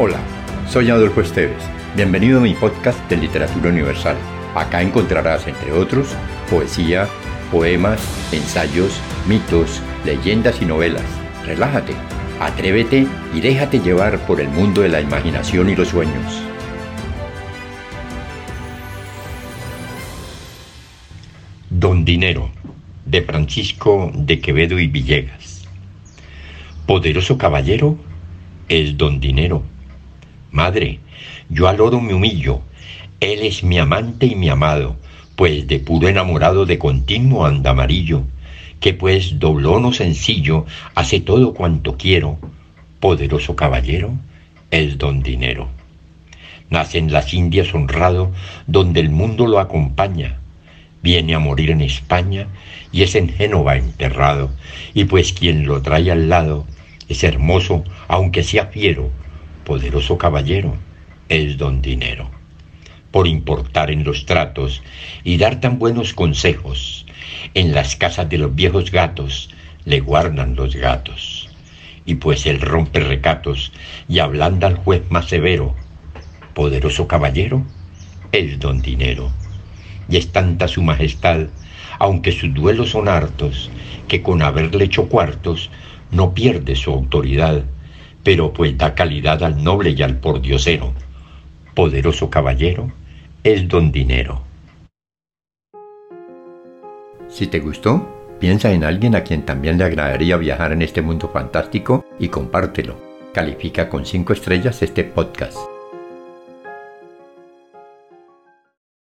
Hola, soy Adolfo Esteves. Bienvenido a mi podcast de Literatura Universal. Acá encontrarás, entre otros, poesía, poemas, ensayos, mitos, leyendas y novelas. Relájate, atrévete y déjate llevar por el mundo de la imaginación y los sueños. Don Dinero, de Francisco de Quevedo y Villegas. Poderoso caballero es Don Dinero. Madre, yo al oro me humillo, él es mi amante y mi amado, pues de puro enamorado de continuo anda amarillo, que pues doblono sencillo hace todo cuanto quiero, poderoso caballero es don dinero. Nace en las Indias honrado, donde el mundo lo acompaña, viene a morir en España y es en Génova enterrado, y pues quien lo trae al lado es hermoso, aunque sea fiero, poderoso caballero, es don dinero. Por importar en los tratos y dar tan buenos consejos, en las casas de los viejos gatos le guardan los gatos. Y pues él rompe recatos y ablanda al juez más severo, poderoso caballero, es don dinero. Y es tanta su majestad, aunque sus duelos son hartos, que con haberle hecho cuartos, no pierde su autoridad, pero pues da calidad al noble y al pordiosero. Poderoso caballero es don dinero. Si te gustó, piensa en alguien a quien también le agradaría viajar en este mundo fantástico y compártelo. Califica con 5 estrellas este podcast.